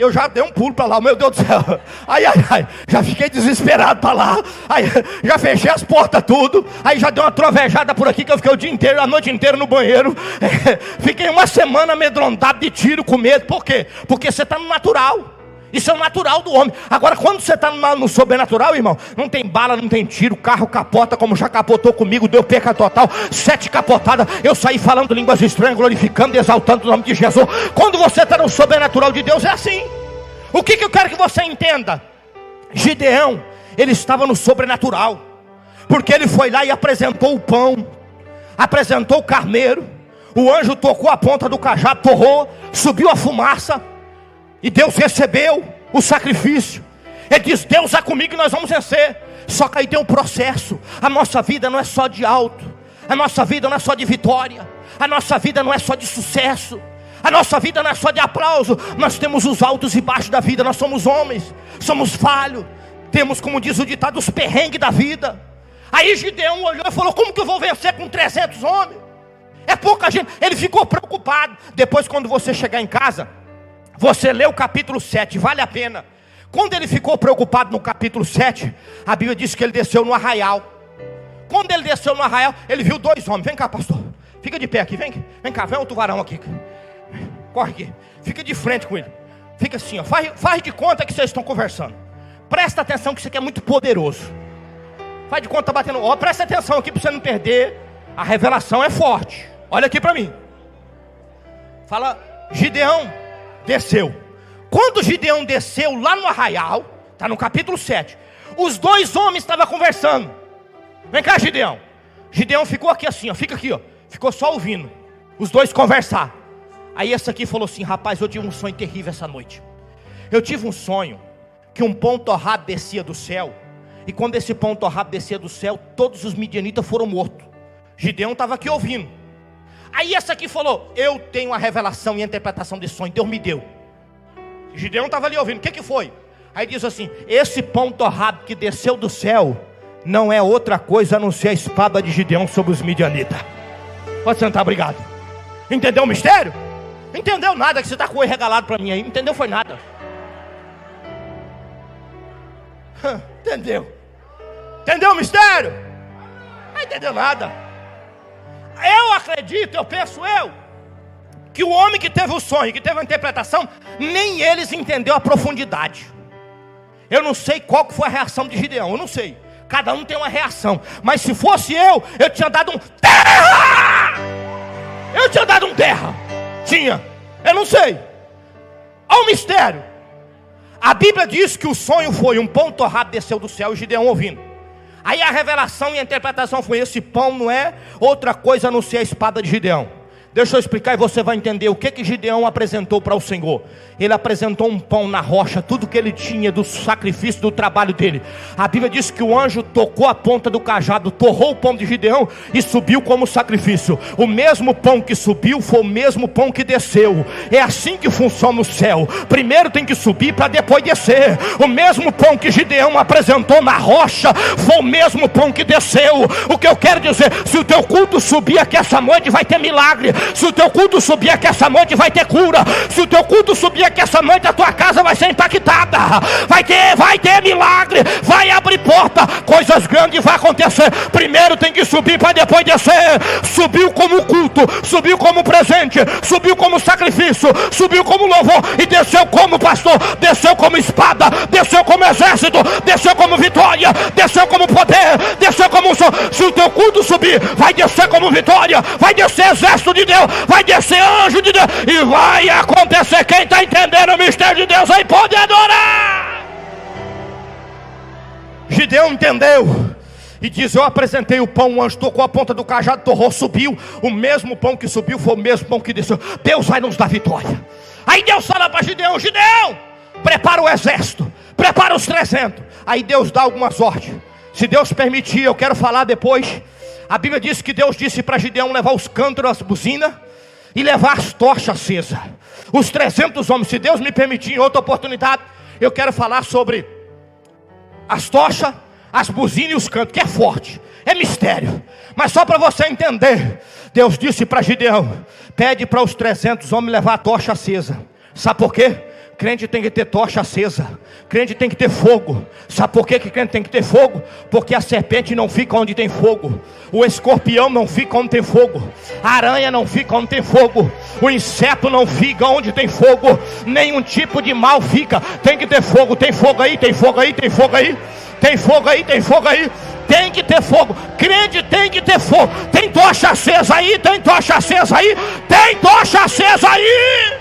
eu já dei um pulo para lá, meu Deus do céu. Ai, ai, ai, já fiquei desesperado para lá. Aí, já fechei as portas tudo. Aí já dei uma trovejada por aqui que eu fiquei o dia inteiro, a noite inteira no banheiro. fiquei uma semana amedrontado de tiro com medo. Por quê? Porque você está no natural. Isso é o natural do homem. Agora, quando você está no sobrenatural, irmão, não tem bala, não tem tiro, carro capota, como já capotou comigo, deu perca total, sete capotadas. Eu saí falando línguas estranhas, glorificando e exaltando o nome de Jesus. Quando você está no sobrenatural de Deus, é assim. O que, que eu quero que você entenda? Gideão, ele estava no sobrenatural, porque ele foi lá e apresentou o pão, apresentou o carneiro. O anjo tocou a ponta do cajado, torrou, subiu a fumaça. E Deus recebeu o sacrifício. Ele diz: Deus é comigo e nós vamos vencer. Só que aí tem um processo. A nossa vida não é só de alto. A nossa vida não é só de vitória. A nossa vida não é só de sucesso. A nossa vida não é só de aplauso. Nós temos os altos e baixos da vida. Nós somos homens. Somos falhos. Temos, como diz o ditado, os perrengues da vida. Aí Gideão olhou e falou: Como que eu vou vencer com 300 homens? É pouca gente. Ele ficou preocupado. Depois, quando você chegar em casa você lê o capítulo 7, vale a pena. Quando ele ficou preocupado no capítulo 7, a Bíblia diz que ele desceu no arraial. Quando ele desceu no arraial, ele viu dois homens. Vem cá, pastor. Fica de pé aqui, vem. Vem cá, vem o tubarão aqui. Corre aqui. Fica de frente com ele. Fica assim, ó. Faz, faz de conta que vocês estão conversando. Presta atenção que isso aqui é muito poderoso. Faz de conta tá batendo. Ó, presta atenção aqui para você não perder. A revelação é forte. Olha aqui para mim. Fala, Gideão, desceu. Quando Gideão desceu lá no arraial, está no capítulo 7, os dois homens estavam conversando. Vem cá, Gideão. Gideão ficou aqui assim, ó, fica aqui, ó. Ficou só ouvindo. Os dois conversar. Aí esse aqui falou assim: Rapaz, eu tive um sonho terrível essa noite. Eu tive um sonho que um pão torrado descia do céu. E quando esse pão torrado descia do céu, todos os midianitas foram mortos. Gideão estava aqui ouvindo. Aí essa aqui falou: Eu tenho a revelação e a interpretação desse sonho, Deus me deu. Gideão estava ali ouvindo, o que, que foi? Aí diz assim: Esse pão torrado que desceu do céu não é outra coisa a não ser a espada de Gideão sobre os midianitas. Pode sentar, obrigado. Entendeu o mistério? Entendeu nada que você está com o regalado para mim aí? Entendeu? Foi nada. Entendeu? Entendeu o mistério? Não entendeu nada. Eu acredito, eu penso eu, que o homem que teve o sonho, que teve a interpretação, nem eles entendeu a profundidade. Eu não sei qual foi a reação de Gideão, eu não sei. Cada um tem uma reação. Mas se fosse eu, eu tinha dado um terra! Eu tinha dado um terra. Tinha. Eu não sei. Olha o mistério. A Bíblia diz que o sonho foi um pão torrado desceu do céu e Gideão ouvindo. Aí a revelação e a interpretação foi: esse pão não é outra coisa a não ser a espada de Gideão. Deixa eu explicar e você vai entender o que que Gideão apresentou para o Senhor. Ele apresentou um pão na rocha, tudo que ele tinha do sacrifício, do trabalho dele. A Bíblia diz que o anjo tocou a ponta do cajado, torrou o pão de Gideão e subiu como sacrifício. O mesmo pão que subiu foi o mesmo pão que desceu. É assim que funciona o céu. Primeiro tem que subir para depois descer. O mesmo pão que Gideão apresentou na rocha foi o mesmo pão que desceu. O que eu quero dizer, se o teu culto subir aqui essa noite vai ter milagre. Se o teu culto subir aqui essa noite vai ter cura. Se o teu culto subir que essa noite a tua casa vai ser impactada. Vai ter, vai ter milagre, vai abrir porta, coisas grandes vai acontecer. Primeiro tem que subir para depois descer. Subiu como culto, subiu como presente, subiu como sacrifício, subiu como louvor e desceu como pastor, desceu como espada, desceu como exército, desceu como vitória, desceu como poder, desceu como. Se o teu culto subir, vai descer como vitória, vai descer exército de Deus, vai descer anjo de Deus e vai acontecer. Quem está entendendo? o mistério de Deus aí pode adorar. Gideão entendeu. E diz: Eu apresentei o pão, o anjo tocou a ponta do cajado, torrou, subiu. O mesmo pão que subiu foi o mesmo pão que desceu. Deus vai nos dar vitória. Aí Deus fala para Gideão: Gideão, prepara o exército, prepara os 300. Aí Deus dá algumas ordens. Se Deus permitir, eu quero falar depois. A Bíblia diz que Deus disse para Gideão levar os cântaros, as buzinas e levar as tochas acesas. Os 300 homens, se Deus me permitir, em outra oportunidade, eu quero falar sobre as tochas, as buzinas e os cantos, que é forte, é mistério. Mas só para você entender, Deus disse para Gideão: pede para os 300 homens levar a tocha acesa. Sabe por quê? Crente tem que ter tocha acesa. Crente tem que ter fogo. Sabe por que, que crente tem que ter fogo? Porque a serpente não fica onde tem fogo. O escorpião não fica onde tem fogo. A aranha não fica onde tem fogo. O inseto não fica onde tem fogo. Nenhum tipo de mal fica. Tem que ter fogo. Tem fogo aí, tem fogo aí, tem fogo aí. Tem fogo aí, tem fogo aí. Tem que ter fogo. Crente tem que ter fogo. Tem tocha acesa aí, tem tocha acesa aí. Tem tocha acesa aí.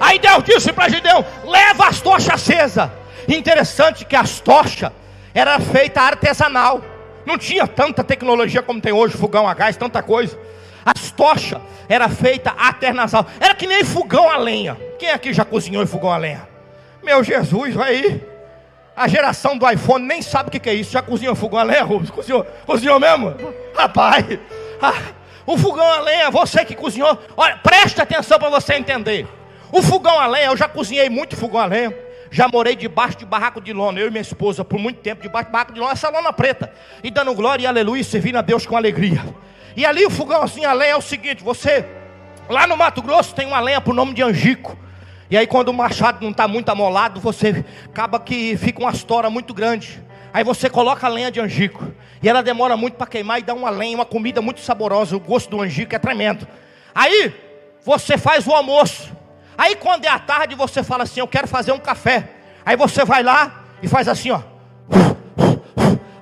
Aí Deus disse para Gideão: leva as tochas acesas. Interessante que as tochas era feita artesanal. Não tinha tanta tecnologia como tem hoje, fogão a gás, tanta coisa. As tochas era feita artesanal. Era que nem fogão a lenha. Quem aqui já cozinhou em fogão a lenha? Meu Jesus, vai aí. A geração do iPhone nem sabe o que é isso. Já cozinhou fogão a lenha, Rubens? Cozinhou, cozinhou mesmo? Rapaz, ah, o fogão a lenha, você que cozinhou. Olha, preste atenção para você entender. O fogão a lenha, eu já cozinhei muito fogão a lenha. Já morei debaixo de barraco de lona, eu e minha esposa, por muito tempo, debaixo de barraco de lona, essa lona preta. E dando glória e aleluia, servindo a Deus com alegria. E ali o fogão assim, a lenha é o seguinte: você, lá no Mato Grosso, tem uma lenha por nome de Angico. E aí, quando o machado não está muito amolado, você acaba que fica uma estora muito grande. Aí você coloca a lenha de angico. E ela demora muito para queimar e dá uma lenha, uma comida muito saborosa. O gosto do angico é tremendo. Aí você faz o almoço. Aí quando é a tarde, você fala assim: Eu quero fazer um café. Aí você vai lá e faz assim, ó.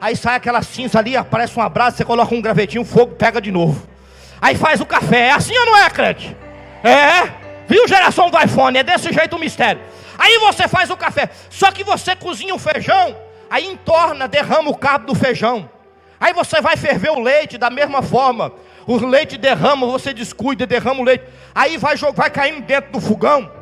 Aí sai aquela cinza ali, aparece um abraço, você coloca um gravetinho, fogo pega de novo. Aí faz o café. É assim ou não é, crente? É. Viu geração do iPhone? É desse jeito o mistério. Aí você faz o café. Só que você cozinha o feijão aí entorna, derrama o cabo do feijão. Aí você vai ferver o leite da mesma forma. O leite derrama, você descuida, derrama o leite. Aí vai, vai caindo dentro do fogão.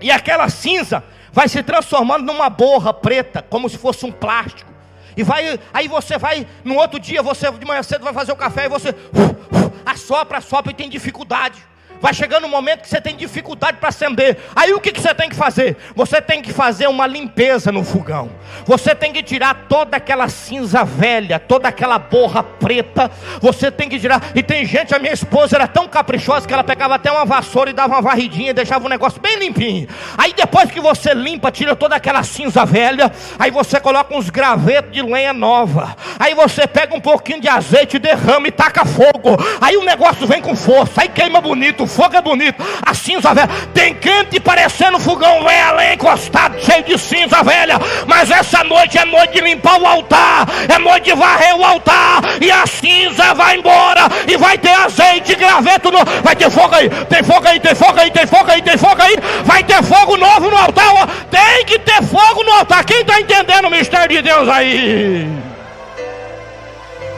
E aquela cinza vai se transformando numa borra preta, como se fosse um plástico. E vai, aí você vai, no outro dia, você de manhã cedo vai fazer o café e você uh, uh, assopra, assopra e tem dificuldade. Vai chegando um momento que você tem dificuldade para acender. Aí o que, que você tem que fazer? Você tem que fazer uma limpeza no fogão. Você tem que tirar toda aquela cinza velha, toda aquela borra preta. Você tem que tirar. E tem gente, a minha esposa era tão caprichosa que ela pegava até uma vassoura e dava uma varridinha, deixava o negócio bem limpinho. Aí depois que você limpa, tira toda aquela cinza velha, aí você coloca uns gravetos de lenha nova. Aí você pega um pouquinho de azeite, derrama e taca fogo. Aí o negócio vem com força, aí queima bonito fogo é bonito, a cinza velha. Tem quente parecendo fogão velho, além encostado, cheio de cinza velha. Mas essa noite é noite de limpar o altar, é noite de varrer o altar. E a cinza vai embora, e vai ter azeite, graveto, no... vai ter fogo aí, tem fogo aí, tem fogo aí, tem fogo aí, tem fogo aí. Vai ter fogo novo no altar, tem que ter fogo no altar. Quem está entendendo o mistério de Deus aí?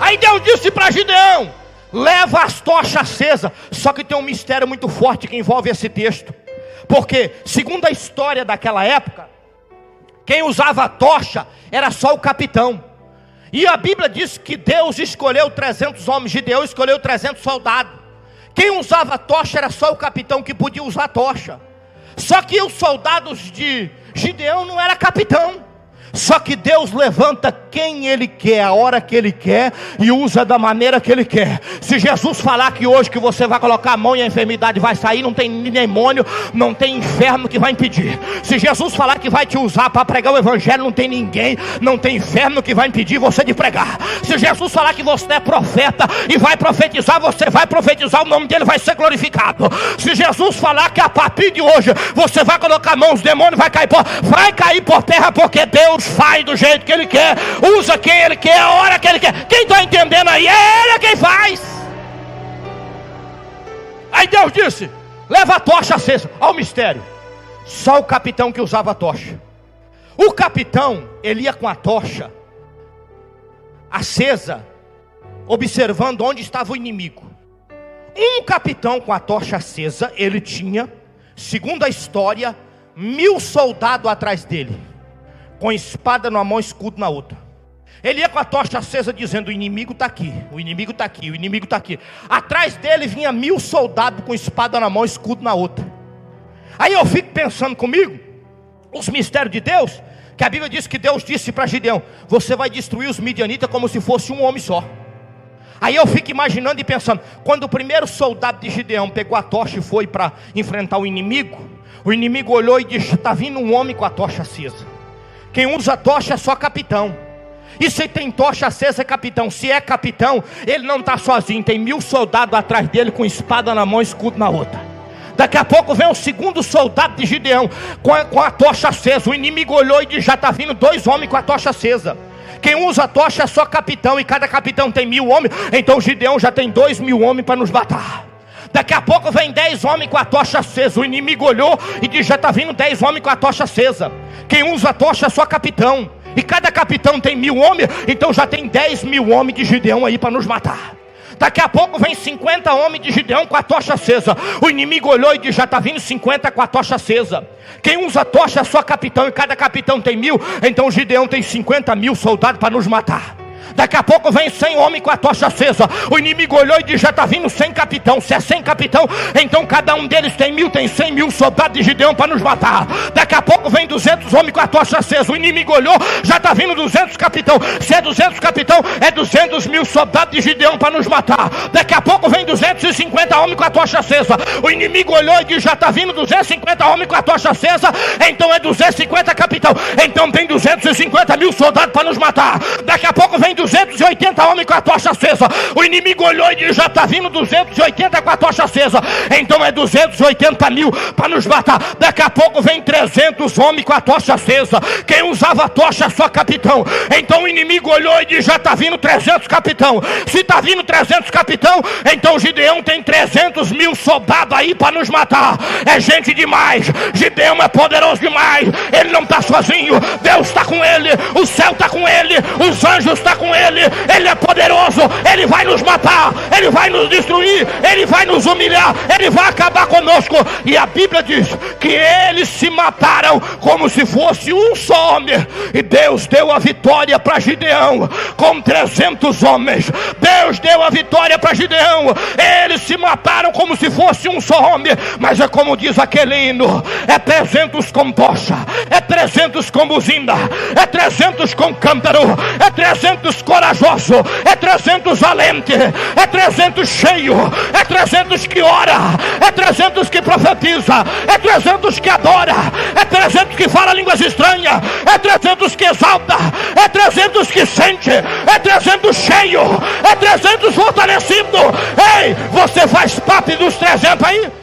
Aí Deus disse para Gideão: leva as tochas acesas. Só que tem um mistério muito forte que envolve esse texto. Porque, segundo a história daquela época, quem usava a tocha era só o capitão. E a Bíblia diz que Deus escolheu 300 homens, Gideão escolheu 300 soldados. Quem usava a tocha era só o capitão que podia usar a tocha. Só que os soldados de Gideão não era capitão. Só que Deus levanta quem Ele quer, a hora que Ele quer e usa da maneira que Ele quer. Se Jesus falar que hoje que você vai colocar a mão e a enfermidade vai sair, não tem demônio, não tem inferno que vai impedir. Se Jesus falar que vai te usar para pregar o Evangelho, não tem ninguém, não tem inferno que vai impedir você de pregar. Se Jesus falar que você é profeta e vai profetizar, você vai profetizar, o nome dele vai ser glorificado. Se Jesus falar que a partir de hoje você vai colocar a mão, os demônios vai cair por, vai cair por terra, porque Deus Faz do jeito que Ele quer, usa quem Ele quer, a hora que Ele quer. Quem está entendendo aí? É Ele quem faz. Aí Deus disse: leva a tocha acesa. Olha o mistério. Só o capitão que usava a tocha. O capitão, ele ia com a tocha acesa, observando onde estava o inimigo. Um capitão com a tocha acesa, ele tinha, segundo a história, mil soldados atrás dele com espada numa mão, escudo na outra. Ele ia com a tocha acesa dizendo: O inimigo está aqui, o inimigo está aqui, o inimigo está aqui. Atrás dele vinha mil soldados com espada na mão, escudo na outra. Aí eu fico pensando comigo, os mistérios de Deus, que a Bíblia diz que Deus disse para Gideão: Você vai destruir os midianitas como se fosse um homem só. Aí eu fico imaginando e pensando: quando o primeiro soldado de Gideão pegou a tocha e foi para enfrentar o inimigo, o inimigo olhou e disse: Está vindo um homem com a tocha acesa. Quem usa tocha é só capitão. E se tem tocha acesa é capitão. Se é capitão, ele não está sozinho. Tem mil soldados atrás dele com espada na mão e escudo na outra. Daqui a pouco vem o segundo soldado de Gideão com a, com a tocha acesa. O inimigo olhou e disse: Já está vindo dois homens com a tocha acesa. Quem usa a tocha é só capitão, e cada capitão tem mil homens. Então Gideão já tem dois mil homens para nos matar. Daqui a pouco vem dez homens com a tocha acesa. O inimigo olhou e disse: Já está vindo dez homens com a tocha acesa. Quem usa a tocha é só capitão. E cada capitão tem mil homens, então já tem dez mil homens de Gideão aí para nos matar. Daqui a pouco vem 50 homens de Gideão com a tocha acesa. O inimigo olhou e disse: Já está vindo 50 com a tocha acesa. Quem usa a tocha é só capitão, e cada capitão tem mil, então Gideão tem 50 mil soldados para nos matar. Daqui a pouco vem 100 homens com a tocha acesa. O inimigo olhou e disse: Já está vindo 100 capitão. Se é 100 capitão, então cada um deles tem mil, tem 100 mil soldados de Gideão para nos matar. Daqui a pouco vem 200 homens com a tocha acesa. O inimigo olhou, já está vindo 200 capitão. Se é 200 capitão, é 200 mil soldados de Gideão para nos matar. Daqui a pouco vem 250 homens com a tocha acesa. O inimigo olhou e disse: Já está vindo 250 homens com a tocha acesa. Então é 250 capitão. Então tem 250 mil soldados para nos matar. Daqui a pouco vem 280 homens com a tocha acesa. O inimigo olhou e disse: Já está vindo 280 com a tocha acesa. Então é 280 mil para nos matar. Daqui a pouco vem 300 homens com a tocha acesa. Quem usava a tocha é só capitão. Então o inimigo olhou e disse: Já está vindo 300 capitão. Se está vindo 300 capitão, então Gideão tem 300 mil soldados aí para nos matar. É gente demais. Gideão é poderoso demais. Ele não está sozinho. Deus está com ele. O céu está com ele. Os anjos estão tá com ele. Ele é poderoso. Ele vai nos matar. Ele vai nos destruir. Ele vai nos humilhar. Ele vai acabar conosco. E a Bíblia diz que eles se mataram como se fosse um só homem. E Deus deu a vitória para Gideão com 300 homens. Deus deu a vitória para Gideão. Eles se mataram como se fosse um só homem. Mas é como diz aquele hino: é 300 com tocha, é 300 com buzina, é 300 com cântaro, é 300 corajoso, é 300 valente, é 300 cheio, é 300 que ora, é 300 que profetiza, é 300 que adora, é 300 que fala línguas estranhas, é 300 que exalta, é 300 que sente, é 300 cheio, é 300 fortalecido. Ei, você faz parte dos 300 aí?